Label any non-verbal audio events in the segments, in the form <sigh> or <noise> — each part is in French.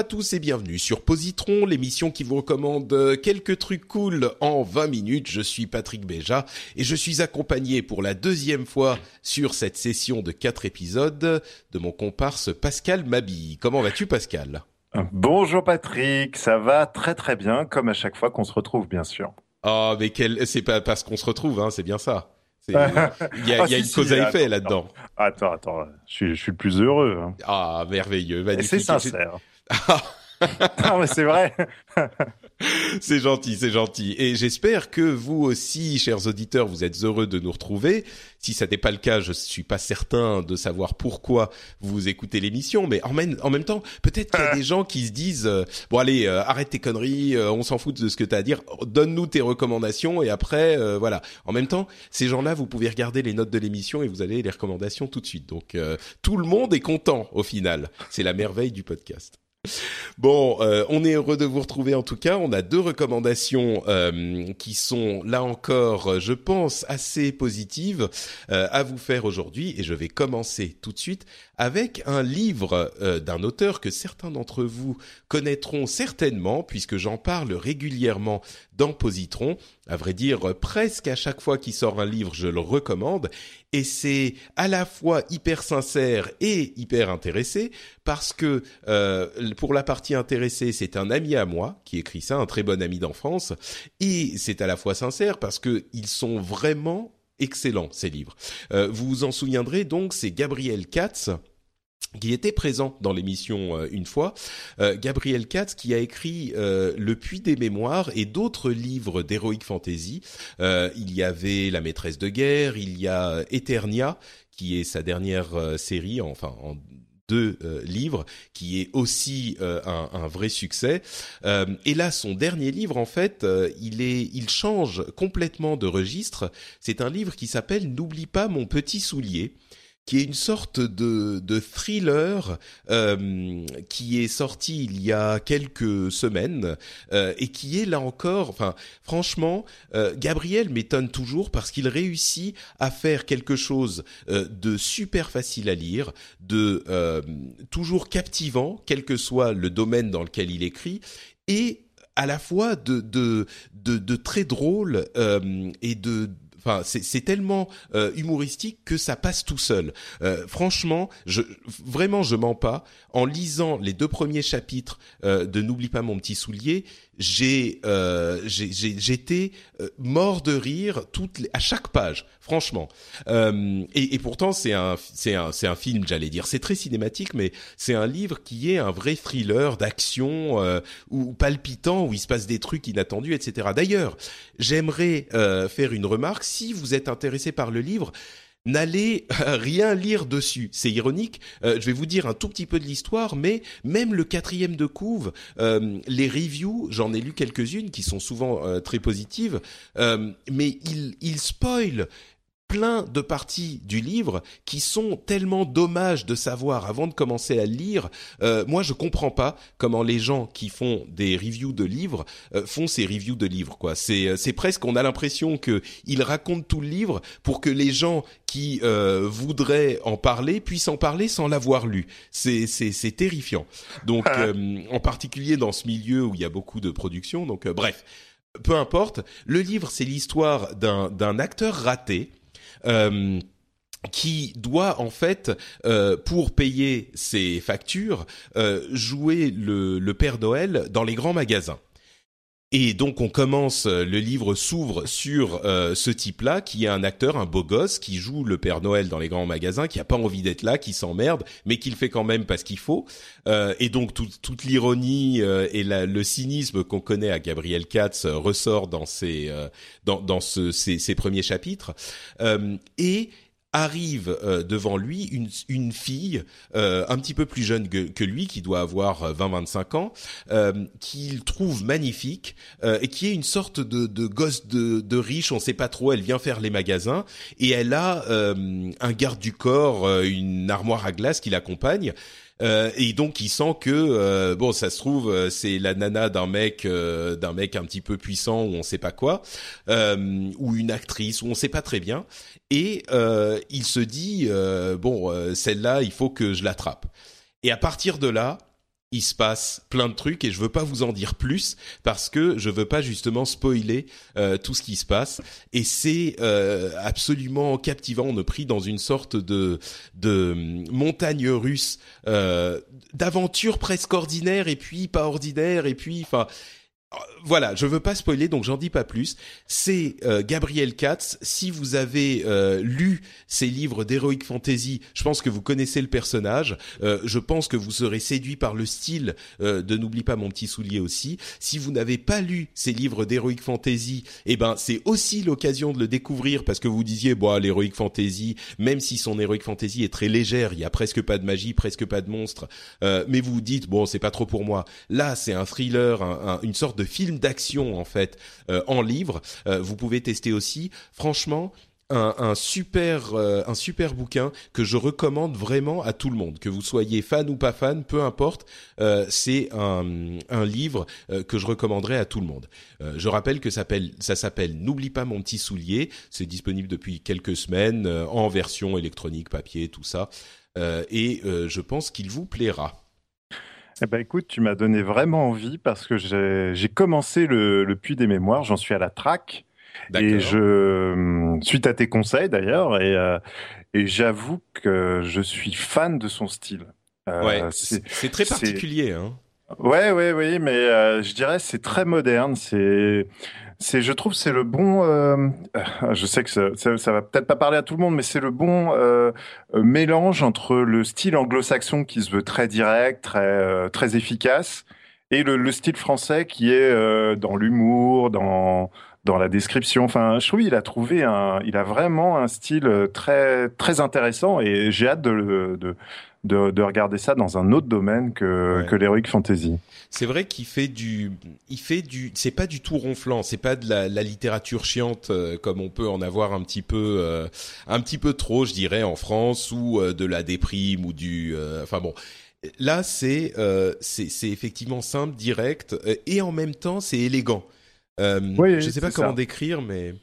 À tous et bienvenue sur Positron, l'émission qui vous recommande euh, quelques trucs cool en 20 minutes. Je suis Patrick Béja et je suis accompagné pour la deuxième fois sur cette session de quatre épisodes de mon comparse Pascal Mabi. Comment vas-tu Pascal? Bonjour Patrick, ça va très très bien comme à chaque fois qu'on se retrouve bien sûr. Ah mais quel... c'est pas parce qu'on se retrouve, hein, c'est bien ça. <laughs> Il y a, il y a Ah, si, une si, cause à effet là-dedans. Attends, attends, je suis, je suis le plus heureux. hein. Ah merveilleux, magnifique. c'est sincère. <laughs> non mais c'est vrai. <laughs> C'est gentil, c'est gentil. Et j'espère que vous aussi, chers auditeurs, vous êtes heureux de nous retrouver. Si ça n'est pas le cas, je suis pas certain de savoir pourquoi vous écoutez l'émission, mais en même, en même temps, peut-être qu'il y a <laughs> des gens qui se disent euh, bon allez, euh, arrête tes conneries, euh, on s'en fout de ce que tu as à dire, donne-nous tes recommandations et après voilà. En même temps, ces gens-là, vous pouvez regarder les notes de l'émission et vous avez les recommandations tout de suite. Donc tout le monde est content au final. C'est la merveille du podcast. Bon, euh, on est heureux de vous retrouver en tout cas. On a deux recommandations euh, qui sont là encore, je pense, assez positives euh, à vous faire aujourd'hui. Et je vais commencer tout de suite avec un livre d'un auteur que certains d'entre vous connaîtront certainement, puisque j'en parle régulièrement dans Positron. À vrai dire, presque à chaque fois qu'il sort un livre, je le recommande. Et c'est à la fois hyper sincère et hyper intéressé, parce que euh, pour la partie intéressée, c'est un ami à moi qui écrit ça, un très bon ami d'enfance, et c'est à la fois sincère parce que ils sont vraiment excellents ces livres. Euh, vous vous en souviendrez donc, c'est Gabriel Katz qui était présent dans l'émission euh, une fois, euh, Gabriel Katz qui a écrit euh, Le Puits des Mémoires et d'autres livres d'heroic fantasy. Euh, il y avait La Maîtresse de guerre, il y a Eternia qui est sa dernière euh, série, enfin en deux euh, livres, qui est aussi euh, un, un vrai succès. Euh, et là, son dernier livre, en fait, euh, il est, il change complètement de registre. C'est un livre qui s'appelle N'oublie pas mon petit soulier qui est une sorte de, de thriller euh, qui est sorti il y a quelques semaines euh, et qui est là encore, enfin franchement, euh, Gabriel m'étonne toujours parce qu'il réussit à faire quelque chose de super facile à lire, de toujours captivant, quel que soit le domaine dans lequel il écrit, et à la fois de de de, très drôle et de Enfin, c'est tellement euh, humoristique que ça passe tout seul. Euh, franchement, je vraiment je mens pas. En lisant les deux premiers chapitres euh, de N'oublie pas mon petit soulier, j'ai euh, j'étais euh, mort de rire toutes les- à chaque page. Franchement. Euh, et, et pourtant c'est un c'est un c'est un film, j'allais dire. C'est très cinématique, mais c'est un livre qui est un vrai thriller d'action ou palpitant où il se passe des trucs inattendus, etc. D'ailleurs, j'aimerais faire une remarque. Si vous êtes intéressé par le livre, n'allez euh, rien lire dessus. C'est ironique. Euh, je vais vous dire un tout petit peu de l'histoire, mais même le quatrième de couve, euh, les reviews, j'en ai lu quelques-unes qui sont souvent très positives, mais il, il spoil plein de parties du livre qui sont tellement dommages de savoir avant de commencer à le lire. Euh, moi, je comprends pas comment les gens qui font des reviews de livres euh, font ces reviews de livres. Quoi, c'est euh, c'est presque on a l'impression que ils racontent tout le livre pour que les gens qui euh, voudraient en parler puissent en parler sans l'avoir lu. C'est c'est c'est terrifiant. Donc, <laughs> euh, en particulier dans ce milieu où il y a beaucoup de production. Donc, euh, bref. Peu importe, le livre c'est l'histoire d'un d'un acteur raté euh, qui doit en fait, euh, pour payer ses factures, euh, jouer le, le Père Noël dans les grands magasins. Et donc on commence, euh, le livre s'ouvre sur euh, ce type-là, qui est un acteur, un beau gosse, qui joue le Père Noël dans les grands magasins, qui a pas envie d'être là, qui s'emmerde, mais qui le fait quand même parce qu'il faut. Euh, et donc toute l'ironie et le cynisme qu'on connaît à Gabriel Katz ressort dans ses dans, dans ce, ses, premiers chapitres. et arrive euh, devant lui une, une fille euh, un petit peu plus jeune que, que lui, qui doit avoir 20-25 euh, ans, euh, qu'il trouve magnifique et qui est une sorte de, de gosse de, de, riche, on sait pas trop. Elle vient faire les magasins et elle a un garde du corps, une armoire à glace qui l'accompagne. Euh, et donc il sent que euh, bon, ça se trouve euh, c'est la nana d'un mec d'un mec un petit peu puissant ou on sait pas quoi, ou une actrice ou on sait pas très bien. Et il se dit bon, celle-là, il faut que je l'attrape. Et à partir de là, il se passe plein de trucs et je veux pas vous en dire plus parce que je veux pas justement spoiler euh, tout ce qui se passe. Et c'est euh, absolument captivant. On est pris dans une sorte de de montagne russe euh, d'aventure presque ordinaire et puis pas ordinaire et puis enfin voilà, je veux pas spoiler, donc j'en dis pas plus. C'est euh, Gabriel Katz. Si vous avez euh, lu ses livres d'heroic fantasy, je pense que vous connaissez le personnage. Euh, je pense que vous serez séduit par le style de N'oublie pas mon petit soulier aussi. Si vous n'avez pas lu ses livres d'heroic fantasy, eh ben c'est aussi l'occasion de le découvrir parce que vous disiez bon l'heroic fantasy, même si son heroic fantasy est très légère, il y a presque pas de magie, presque pas de monstres, mais vous vous dites bon c'est pas trop pour moi. Là c'est un thriller, une sorte de film d'action en fait euh, en livre. Euh, vous pouvez tester aussi. Franchement, un, super euh, un super bouquin que je recommande vraiment à tout le monde, que vous soyez fan ou pas fan, peu importe. c'est un, un livre que je recommanderais à tout le monde. je rappelle que ça s'appelle ça s'appelle N'oublie pas mon petit soulier. C'est disponible depuis quelques semaines en version électronique, papier, tout ça. et je pense qu'il vous plaira. Eh ben écoute, tu m'as donné vraiment envie parce que j'ai commencé le, le Puits des Mémoires, j'en suis à la traque. Et je, hum, suite à tes conseils d'ailleurs, et, euh, et j'avoue que je suis fan de son style. Euh, ouais, c'est très particulier. Hein. Ouais, ouais, oui, mais euh, je dirais c'est très moderne. C'est c'est, je trouve, c'est le bon. Euh, je sais que ça, ça, va peut-être pas parler à tout le monde, mais c'est le bon euh, mélange entre le style anglo-saxon qui se veut très direct, très euh, très efficace, et le, le, style français qui est euh, dans l'humour, dans dans la description. Enfin, je trouve il a trouvé un, il a vraiment un style très très intéressant, et j'ai hâte de, de de, de, regarder ça dans un autre domaine que, que l'heroic fantasy. C'est vrai qu'il fait du, il fait du, c'est pas du tout ronflant, c'est pas de la, la littérature chiante euh, comme on peut en avoir un petit peu, euh, un petit peu trop, je dirais, en France ou euh, de la déprime ou du, enfin bon. Là, c'est, c'est, effectivement simple, direct et en même temps, c'est élégant. oui, je sais pas comment décrire, mais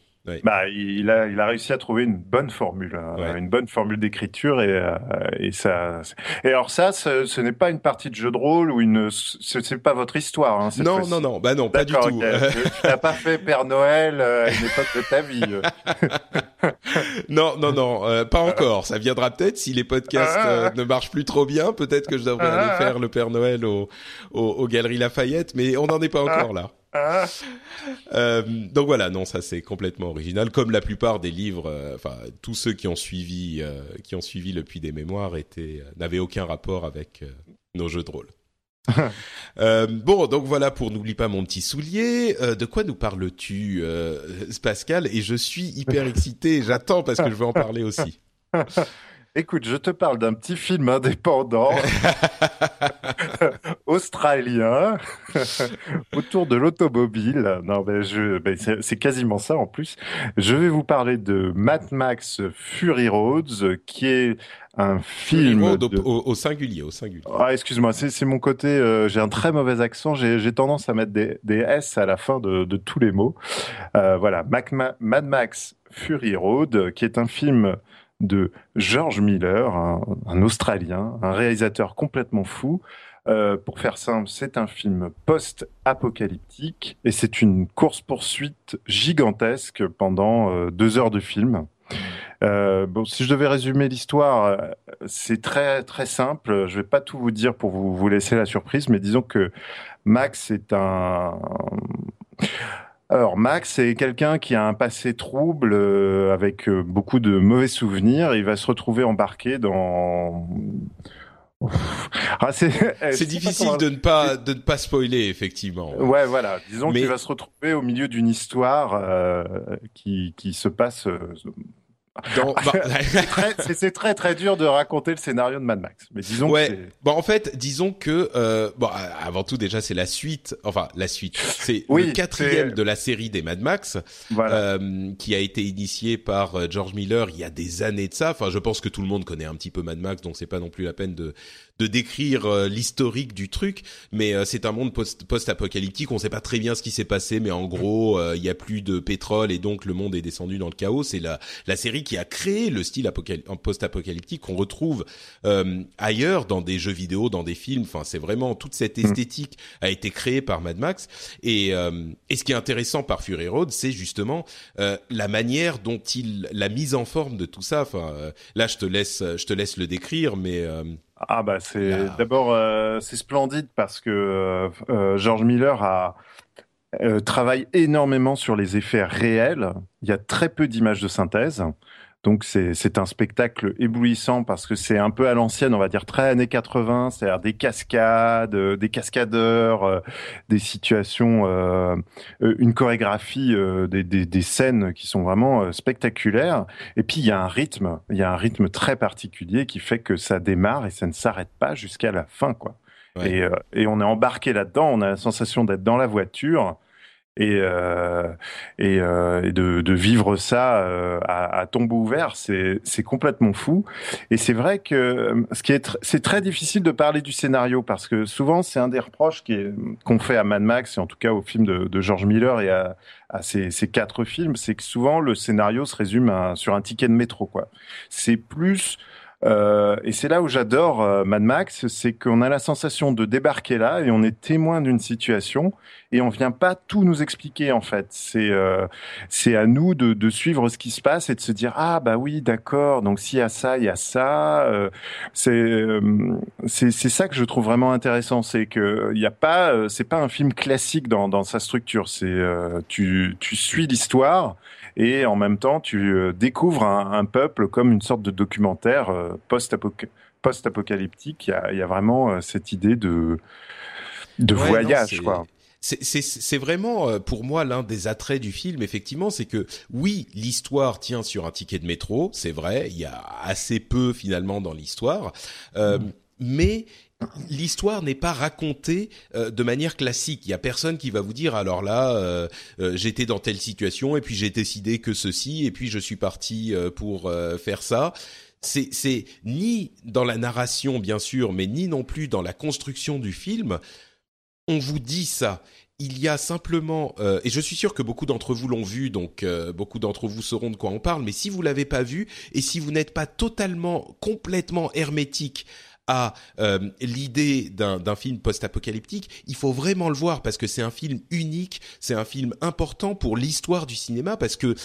bah, il a, il a réussi à trouver une bonne formule, hein, une bonne formule d'écriture et, euh, et ça. Et alors ça, ce, ce n'est pas une partie de jeu de rôle ou une, ce n'est pas votre histoire. Hein, non, non, non, bah non, pas du tout. <laughs> tu n'as pas fait Père Noël euh, à une époque de ta vie. Euh. <laughs> non, non, non, euh, pas encore. Ça viendra peut-être si les podcasts ah. ne marchent plus trop bien. Peut-être que je devrais aller ah. faire le Père Noël au, au, aux Galeries Lafayette, mais on n'en est pas ah. encore là. Euh, donc voilà, non, ça c'est complètement original, comme la plupart des livres. Euh, enfin, tous ceux qui ont suivi, euh, qui ont suivi le Puits des Mémoires étaient n'avaient aucun rapport avec nos jeux de rôle. <laughs> bon, donc voilà pour n'oublie pas mon petit soulier. de quoi nous parles-tu, Pascal? Et je suis hyper excité. J'attends parce que je veux en parler aussi. <laughs> Écoute, je te parle d'un petit film indépendant <laughs> australien autour de l'automobile. Non, je, c'est quasiment ça en plus. Je vais vous parler de Mad Max Fury Roads, qui est un film au, singulier, au singulier. Ah, excuse-moi, c'est mon côté. Euh, j'ai un très mauvais accent. J'ai tendance à mettre des, des, S à la fin de, de tous les mots. Euh, voilà, Mad Max Fury Road, qui est un film de George Miller, un, Australien, un réalisateur complètement fou. Euh, pour faire simple, c'est un film post-apocalyptique et c'est une course-poursuite gigantesque pendant euh, deux heures de film. Euh, bon, si je devais résumer l'histoire, c'est très très simple. Je vais pas tout vous dire pour vous laisser la surprise, mais disons que Max est un Alors Max, c'est quelqu'un qui a un passé trouble euh, avec euh, beaucoup de mauvais souvenirs. Il va se retrouver embarqué dans <laughs> ah, c'est <laughs> eh, difficile de ne pas de ne pas spoiler effectivement. Ouais, voilà. Disons qu'il va se retrouver au milieu d'une histoire euh, qui qui se passe euh, bah, <laughs> c'est très, très, dur de raconter le scénario de Mad Max. Mais disons ouais. que bon, en fait, disons que euh, bon, avant tout déjà c'est la suite. Enfin, la suite. C'est le quatrième de la série des Mad Max, euh, qui a été initié par euh, George Miller il y a des années de ça. Enfin, je pense que tout le monde connaît un petit peu Mad Max, donc c'est pas non plus la peine de de décrire euh, l'historique du truc, mais euh, c'est un monde post-apocalyptique. On sait pas très bien ce qui s'est passé, mais en gros, euh, il y a plus de pétrole et donc le monde est descendu dans le chaos. C'est la la série qui a créé le style post-apocalyptique qu'on retrouve ailleurs dans des jeux vidéo, dans des films. Enfin, c'est vraiment toute cette mm. esthétique a été créée par Mad Max. Et et ce qui est intéressant par Fury Road, c'est justement la manière dont il la mise en forme de tout ça. Enfin, là, je te laisse je te laisse le décrire, mais ah bah c'est d'abord euh, c'est splendide parce que euh, euh, George Miller a travaille énormément sur les effets réels. Il y a très peu d'images de synthèse. Donc c'est un spectacle éblouissant parce que c'est un peu à l'ancienne, on va dire très années 80, c'est-à-dire des cascades, euh, des cascadeurs, euh, des situations, euh, une chorégraphie, des, des, des, scènes qui sont vraiment spectaculaires. Et puis il y a un rythme, il y a un rythme très particulier qui fait que ça démarre et ça ne s'arrête pas jusqu'à la fin, quoi. Et, et, on est embarqué là-dedans, on a la sensation d'être dans la voiture et, euh, et, euh, de, de, vivre ça euh, à, à, tombeau ouvert, c'est complètement fou. Et c'est vrai que euh, ce qui est c'est très difficile de parler du scénario parce que souvent c'est un des reproches qu'on fait à Mad Max et en tout cas au film de, de George Miller et à, à ces, ces, quatre films, c'est que souvent le scénario se résume à, sur un ticket de métro. quoi. C'est plus euh, et c'est là où j'adore euh, Mad Max, c'est qu'on a la sensation de débarquer là et on est témoin d'une situation et on vient pas tout nous expliquer en fait. C'est euh, c'est à nous de, de, suivre ce qui se passe et de se dire ah bah oui d'accord donc s'il y a ça il y a ça. Euh, c'est c'est c'est ça que je trouve vraiment intéressant, c'est que il y a pas c'est pas un film classique dans dans sa structure. C'est tu tu suis l'histoire et en même temps tu euh, découvres un, peuple comme une sorte de documentaire euh, post-apocalyptique. Il, y a, vraiment euh, cette idée de, de voyage, quoi. C'est vraiment pour moi l'un des attraits du film, effectivement, c'est que oui, l'histoire tient sur un ticket de métro, c'est vrai, il y a assez peu finalement dans l'histoire, mm. mais l'histoire n'est pas racontée euh, de manière classique. Il y a personne qui va vous dire alors là euh, euh, j'étais dans telle situation et puis j'ai décidé que ceci et puis je suis parti pour faire ça. C'est c'est ni dans la narration bien sûr, mais ni non plus dans la construction du film. On vous dit ça. Il y a simplement, et je suis sûr que beaucoup d'entre vous l'ont vu, donc beaucoup d'entre vous sauront de quoi on parle. Mais si vous l'avez pas vu et si vous n'êtes pas totalement, complètement hermétique à euh, l'idée d'un film post-apocalyptique, il faut vraiment le voir parce que c'est un film unique, c'est un film important pour l'histoire du cinéma parce que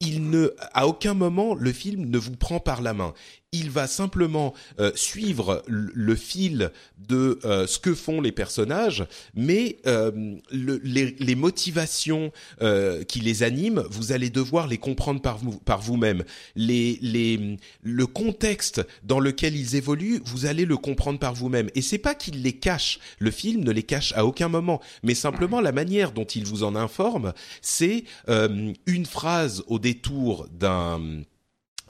il ne, à aucun moment, le film ne vous prend par la main il va simplement euh, suivre le, fil de euh, ce que font les personnages, mais euh, les, motivations qui les animent, vous allez devoir les comprendre par vous par vous-même. Le contexte dans lequel ils évoluent, vous allez le comprendre par vous-même. Et c'est pas qu'il les cache. Le film ne les cache à aucun moment, mais simplement la manière dont il vous en informe, c'est une phrase au détour d'un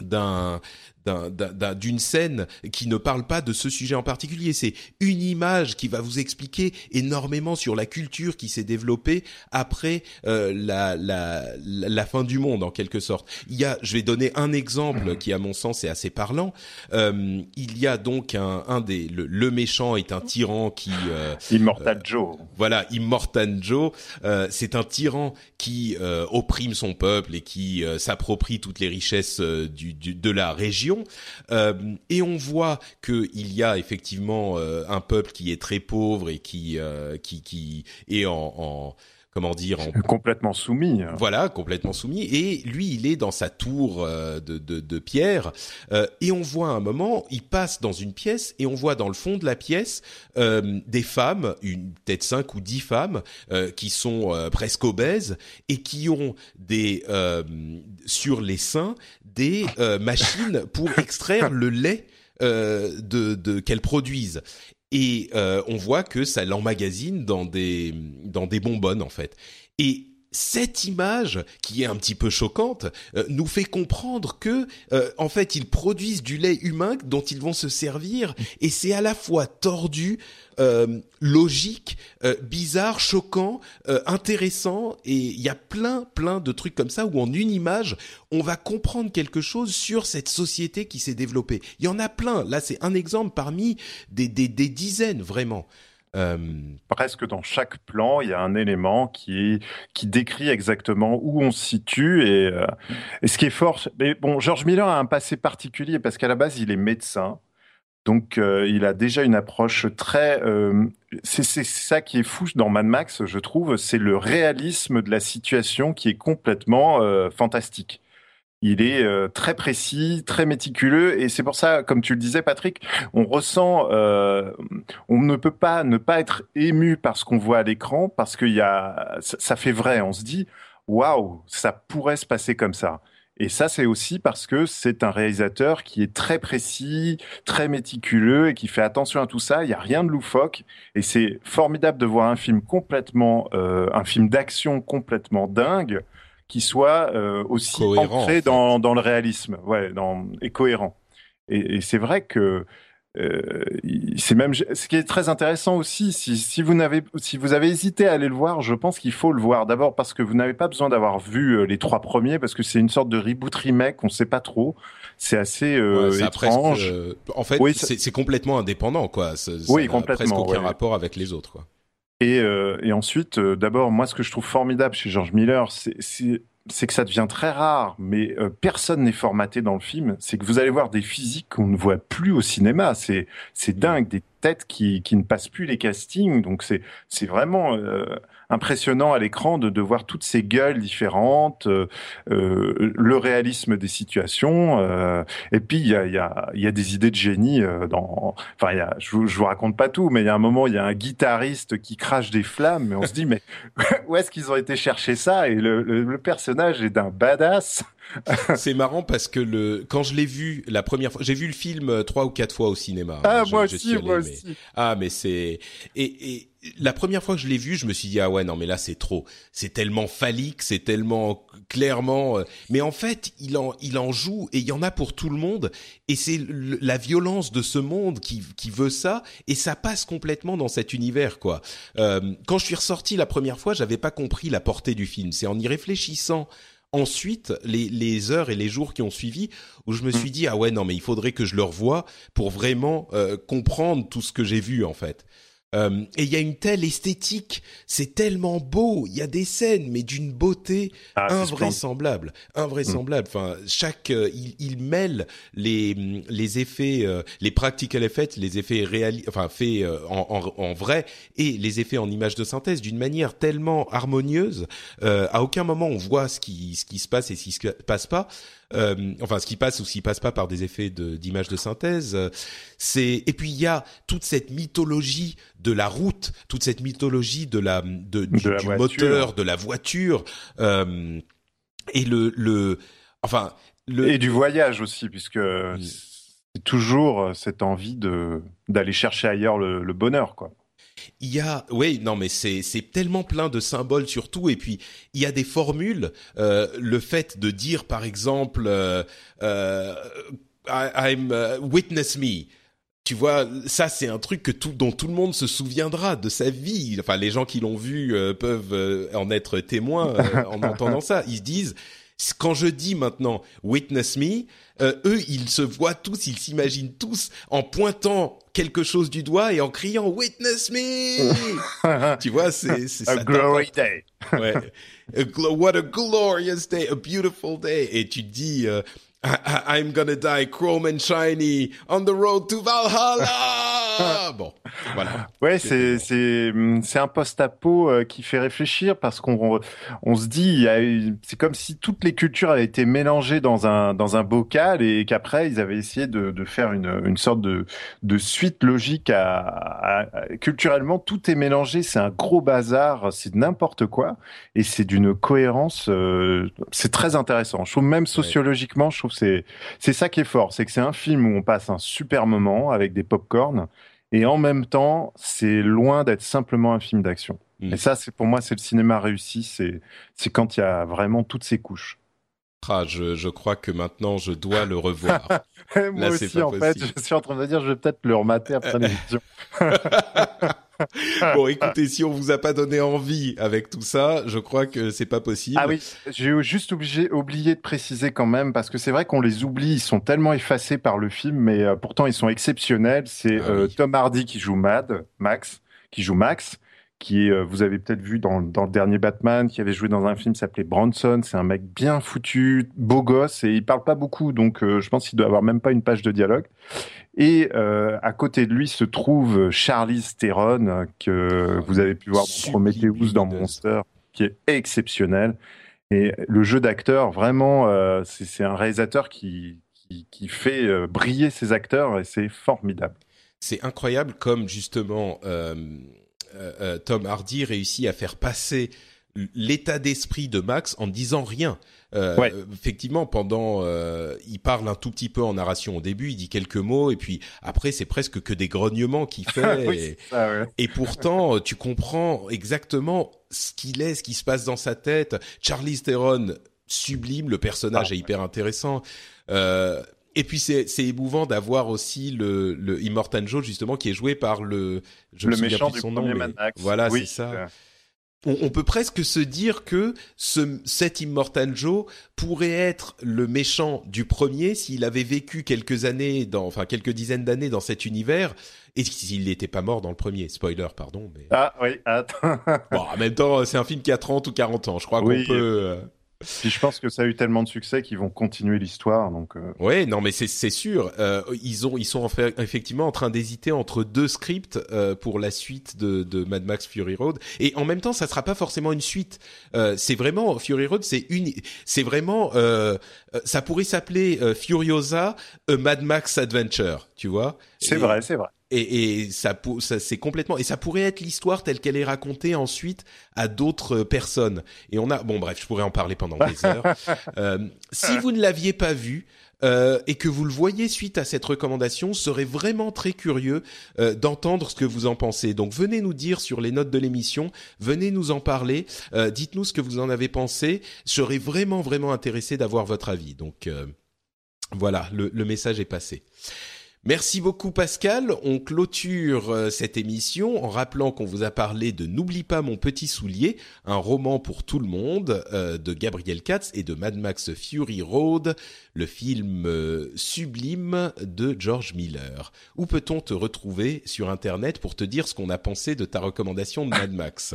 d'un d'une scène qui ne parle pas de ce sujet en particulier. C'est une image qui va vous expliquer énormément sur la culture qui s'est développée après euh, la, la, la, fin du monde en quelque sorte. Il y a, je vais donner un exemple qui à mon sens est assez parlant. Euh, il y a donc un, un des le, méchant est un tyran qui euh, Immortal Joe. Voilà, Immortal Joe. c'est un tyran qui opprime son peuple et qui s'approprie toutes les richesses du, du, de la région euh, et on voit qu'il y a effectivement euh, un peuple qui est très pauvre et qui euh, est en comment dire complètement soumis. Voilà, complètement soumis. Et lui, il est dans sa tour euh, de, de, de, pierre. Euh, et on voit un moment, il passe dans une pièce et on voit dans le fond de la pièce euh, des femmes, une peut-être cinq ou dix femmes euh, qui sont euh, presque obèses et qui ont des sur les seins des machines pour extraire le lait de, de qu'elles produisent et euh, on voit que ça l'emmagasine dans des dans des bonbonnes en fait. Et cette image, qui est un petit peu choquante, euh, nous fait comprendre que, euh, en fait, ils produisent du lait humain dont ils vont se servir, et c'est à la fois tordu, euh, logique, bizarre, choquant, intéressant, et il y a plein, plein de trucs comme ça où en une image, on va comprendre quelque chose sur cette société qui s'est développée. Il y en a plein. Là, c'est un exemple parmi des, des, des dizaines, vraiment. Euh, Presque dans chaque plan, il y a un élément qui, qui décrit exactement où on se situe. Et, euh, et ce qui est fort, mais bon, George Miller a un passé particulier parce qu'à la base, il est médecin. Donc, euh, il a déjà une approche très. C'est ça qui est fou dans Mad Max, je trouve. C'est le réalisme de la situation qui est complètement fantastique. Il est euh, très précis, très méticuleux, et c'est pour ça, comme tu le disais, Patrick, on ressent, euh, on ne peut pas ne pas être ému par ce qu'on voit à l'écran, parce qu'il y a, ça, fait vrai. On se dit, waouh, ça pourrait se passer comme ça. Et ça, c'est aussi parce que c'est un réalisateur qui est très précis, très méticuleux et qui fait attention à tout ça. Il n'y a rien de loufoque. Et c'est formidable de voir un film complètement, euh, un film d'action complètement dingue, qui soit euh, aussi ancré dans, dans, le réalisme, ouais, dans, et cohérent. Et, et c'est vrai que euh, c'est même ce qui est très intéressant aussi. Si, si vous n'avez, si vous avez hésité à aller le voir, je pense qu'il faut le voir. D'abord parce que vous n'avez pas besoin d'avoir vu euh, les trois premiers, parce que c'est une sorte de reboot remake. On ne sait pas trop. C'est assez euh, étrange. Euh, en fait, oui, c'est complètement indépendant, quoi. Ça, oui, complètement. Presque aucun rapport avec les autres, quoi. Et, euh, et ensuite, euh, d'abord, moi, ce que je trouve formidable chez George Miller, c'est que ça devient très rare, mais euh, personne n'est formaté dans le film. C'est que vous allez voir des physiques qu'on ne voit plus au cinéma. C'est dingue, qui, qui ne passent plus les castings. Donc c'est c'est vraiment impressionnant à l'écran de, de voir toutes ces gueules différentes, euh, euh, le réalisme des situations. Euh, et puis il y a, y, a, y a des idées de génie dans. Enfin, y a, je, vous, je vous raconte pas tout, mais il y a un moment, il y a un guitariste qui crache des flammes, mais on se dit mais <laughs> où est-ce qu'ils ont été chercher ça? Et le, le, personnage est d'un badass. <laughs> c'est marrant parce que le quand je l'ai vu la première fois, j'ai vu le film trois ou quatre fois au cinéma. Ah moi aussi, moi aussi. Ah mais c'est et, et la première fois que je l'ai vu, je me suis dit ah ouais non mais là c'est trop, c'est tellement phallique, c'est tellement clairement. Euh, mais en fait, il en il en joue et il y en a pour tout le monde et c'est la violence de ce monde qui qui veut ça et ça passe complètement dans cet univers quoi. Euh, quand je suis ressorti la première fois, j'avais pas compris la portée du film. C'est en y réfléchissant ensuite les, les heures et les jours qui ont suivi où je me suis mm. dit ah ouais non mais il faudrait que je le revoie pour vraiment euh, comprendre tout ce que j'ai vu en fait. Euh, et il y a une telle esthétique, c'est tellement beau. Il y a des scènes, mais d'une beauté ah, invraisemblable, invraisemblable. Enfin, chaque, euh, il, il, mêle les les effets, euh, les practical effects, les effets réels, enfin faits en, en, en, vrai, et les effets en image de synthèse d'une manière tellement harmonieuse. à aucun moment on voit ce qui ce qui se passe et ce qui se passe pas. Euh, enfin ce qui passe ou ce qui passe pas par des effets d'image de, synthèse. c'est et puis il y a toute cette mythologie de la route, toute cette mythologie de la de, du, moteur, de la voiture euh, et le le enfin le et du voyage aussi puisque c'est toujours cette envie de d'aller chercher ailleurs le, le bonheur quoi. Il y a, oui, non, mais c'est c'est tellement plein de symboles surtout, et puis il y a des formules. Euh, le fait de dire, par exemple, euh, euh, I'm uh, witness me. Tu vois, ça c'est un truc que tout, dont tout le monde se souviendra de sa vie. Enfin, les gens qui l'ont vu peuvent en être témoins en <laughs> entendant ça. Ils se disent, quand je dis maintenant witness me, euh, eux, ils se voient tous, ils s'imaginent tous en pointant quelque chose du doigt et en criant witness me. <laughs> tu vois, c'est c'est a glory day. ouais. what a glorious day, a beautiful day. Et tu te dis. Euh, I'm gonna die chrome and shiny on the road to Valhalla. <laughs> bon, voilà. Ouais, c'est c'est c'est un post-apo euh, qui fait réfléchir parce qu'on on se dit c'est comme si toutes les cultures avaient été mélangées dans un dans un bocal et qu'après ils avaient essayé de de faire une une sorte de de suite logique à, culturellement tout est mélangé, c'est un gros bazar, c'est n'importe quoi et c'est d'une cohérence euh, c'est très intéressant. Je trouve même sociologiquement, je trouve c'est c'est ça qui est fort, c'est que c'est un film où on passe un super moment avec des pop-corn et en même temps, c'est loin d'être simplement un film d'action. Mm. Et ça, c'est pour moi, c'est le cinéma réussi. C'est c'est quand il y a vraiment toutes ces couches. Ah, je, je crois que maintenant je dois le revoir. <laughs> moi aussi, en fait, je suis en train de dire, je vais peut-être le remater après l'émission. <laughs> bon, écoutez, si on vous a pas donné envie avec tout ça, je crois que c'est pas possible. Ah oui, j'ai juste obligé, oublié de préciser quand même parce que c'est vrai qu'on les oublie, ils sont tellement effacés par le film, mais euh, pourtant ils sont exceptionnels. C'est ah euh, Tom Hardy qui joue Mad, Max, qui joue Max qui est, euh, vous avez peut-être vu dans, dans, le dernier Batman, qui avait joué dans un film s'appelait Bronson. C'est un mec bien foutu, beau gosse, et il parle pas beaucoup, donc je pense qu'il doit avoir même pas une page de dialogue. Et euh, à côté de lui se trouve Charlize Theron, que vous avez pu voir dans Prometheus, dans Monster, qui est exceptionnel. Et le jeu d'acteur, vraiment, euh, c'est un réalisateur qui, qui, qui fait euh, briller ses acteurs et c'est formidable. C'est incroyable comme justement euh, euh, Tom Hardy réussit à faire passer l'état d'esprit de Max en disant rien. Euh, Effectivement, pendant, euh, il parle un tout petit peu en narration au début, il dit quelques mots et puis après c'est presque que des grognements qu'il <laughs> fait. et, pourtant, tu comprends exactement ce qu'il est, ce qui se passe dans sa tête. Charlie Theron sublime, le personnage ah. est hyper intéressant. Euh, et puis c'est c'est émouvant d'avoir aussi le le Immortan Joe justement qui est joué par le je le méchant du son nom, voilà c'est ça on, peut presque se dire que ce, cet Immortal Joe pourrait être le méchant du premier s'il avait vécu quelques années, dans, enfin quelques dizaines d'années dans cet univers, et s'il n'était pas mort dans le premier. Spoiler, pardon. Mais... Ah oui, attends. bon, en même temps, c'est un film qui a 30 ou 40 ans. Je crois qu'on peut... Euh, puis je pense que ça a eu tellement de succès qu'ils vont continuer l'histoire. Donc. Euh... Ouais, non, mais c'est sûr. Euh, ils ont, ils sont en fait, effectivement en train d'hésiter entre deux scripts euh, pour la suite de, de, Mad Max Fury Road. Et en même temps, ça sera pas forcément une suite. Euh, c'est vraiment Fury Road, c'est une, c'est vraiment, euh, ça pourrait s'appeler Furiosa a Mad Max Adventure, tu vois. C'est vrai, c'est vrai et, et ça, ça c'est complètement et ça pourrait être l'histoire telle qu'elle est racontée ensuite à d'autres personnes. Et on a bon bref, je pourrais en parler pendant des heures. <laughs> euh, si vous ne l'aviez pas vu. Euh, et que vous le voyez suite à cette recommandation, serait vraiment très curieux euh, d'entendre ce que vous en pensez. Donc venez nous dire sur les notes de l'émission, venez nous en parler, euh, dites-nous ce que vous en avez pensé. Je serais vraiment vraiment intéressé d'avoir votre avis. Donc euh, voilà, le, le message est passé. Merci beaucoup Pascal. On clôture euh, cette émission en rappelant qu'on vous a parlé de N'oublie pas mon petit soulier, un roman pour tout le monde euh, de Gabriel Katz et de Mad Max Fury Road, le film euh, sublime de George Miller. Où peut-on te retrouver sur Internet pour te dire ce qu'on a pensé de ta recommandation de Mad Max?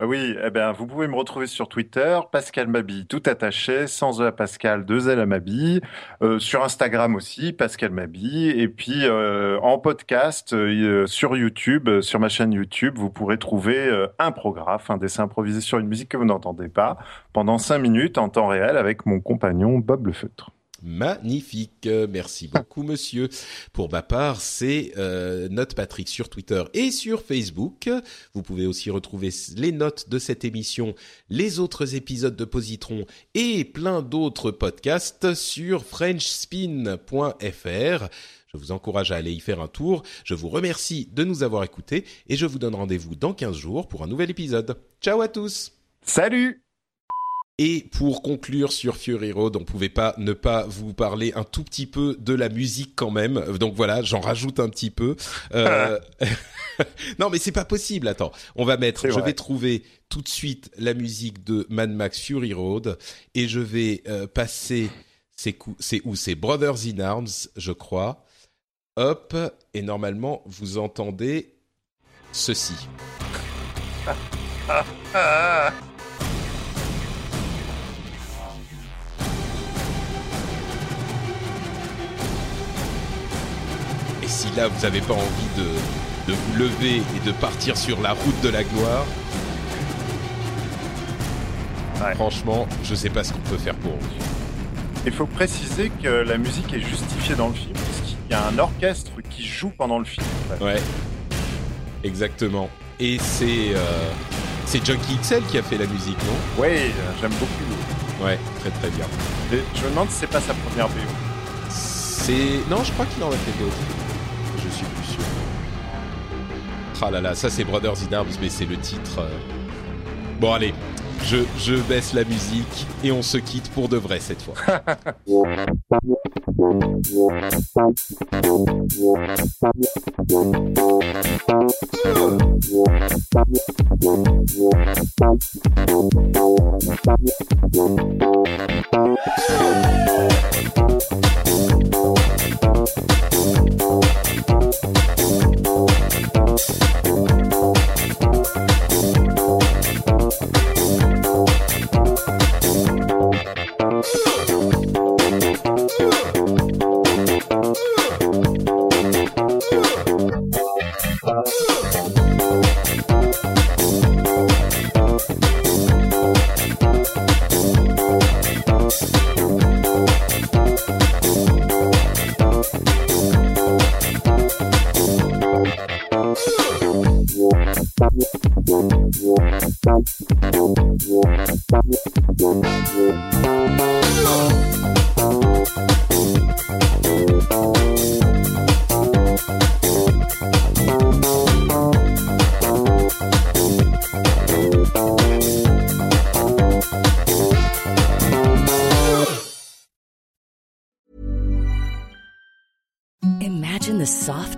Oui, eh ben, vous pouvez me retrouver sur Twitter, Pascal Mabi, tout attaché, sans E à Pascal, deux L à euh, sur Instagram aussi, Pascal Mabi, et puis euh, en podcast euh, sur YouTube, sur ma chaîne YouTube, vous pourrez trouver un programme, un dessin improvisé sur une musique que vous n'entendez pas, pendant cinq minutes en temps réel avec mon compagnon Bob Le Feutre. Magnifique, merci beaucoup monsieur. Pour ma part, c'est euh, Note Patrick sur Twitter et sur Facebook. Vous pouvez aussi retrouver les notes de cette émission, les autres épisodes de Positron et plein d'autres podcasts sur frenchspin.fr. Je vous encourage à aller y faire un tour. Je vous remercie de nous avoir écoutés et je vous donne rendez-vous dans 15 jours pour un nouvel épisode. Ciao à tous Salut et pour conclure sur Fury Road, on pouvait pas ne pas vous parler un tout petit peu de la musique quand même. Donc voilà, j'en rajoute un petit peu. Euh... <laughs> <laughs> non, mais c'est pas possible. Attends, on va mettre. Je vais trouver tout de suite la musique de Mad Max Fury Road et je vais euh, passer. C'est c'est où? C'est Brothers in Arms, je crois. Hop, et normalement vous entendez ceci. <laughs> là vous n'avez pas envie de, de vous lever et de partir sur la route de la gloire, Ouais. franchement, je sais pas ce qu'on peut faire pour vous. Il faut préciser que la musique est justifiée dans le film, puisqu'il y a un orchestre qui joue pendant le film. en fait. Ouais, exactement. Et c'est euh, c'est Junkie XL qui a fait la musique, non? Oui, euh, j'aime beaucoup. Ouais, très très bien. Je me demande si c'est pas sa première BO. C'est non, je crois qu'il en a fait d'autres. Ah là là, ça c'est Brothers in Arms, mais c'est le titre. euh. Bon allez, je, je baisse la musique et on se quitte pour de vrai cette fois. <laughs>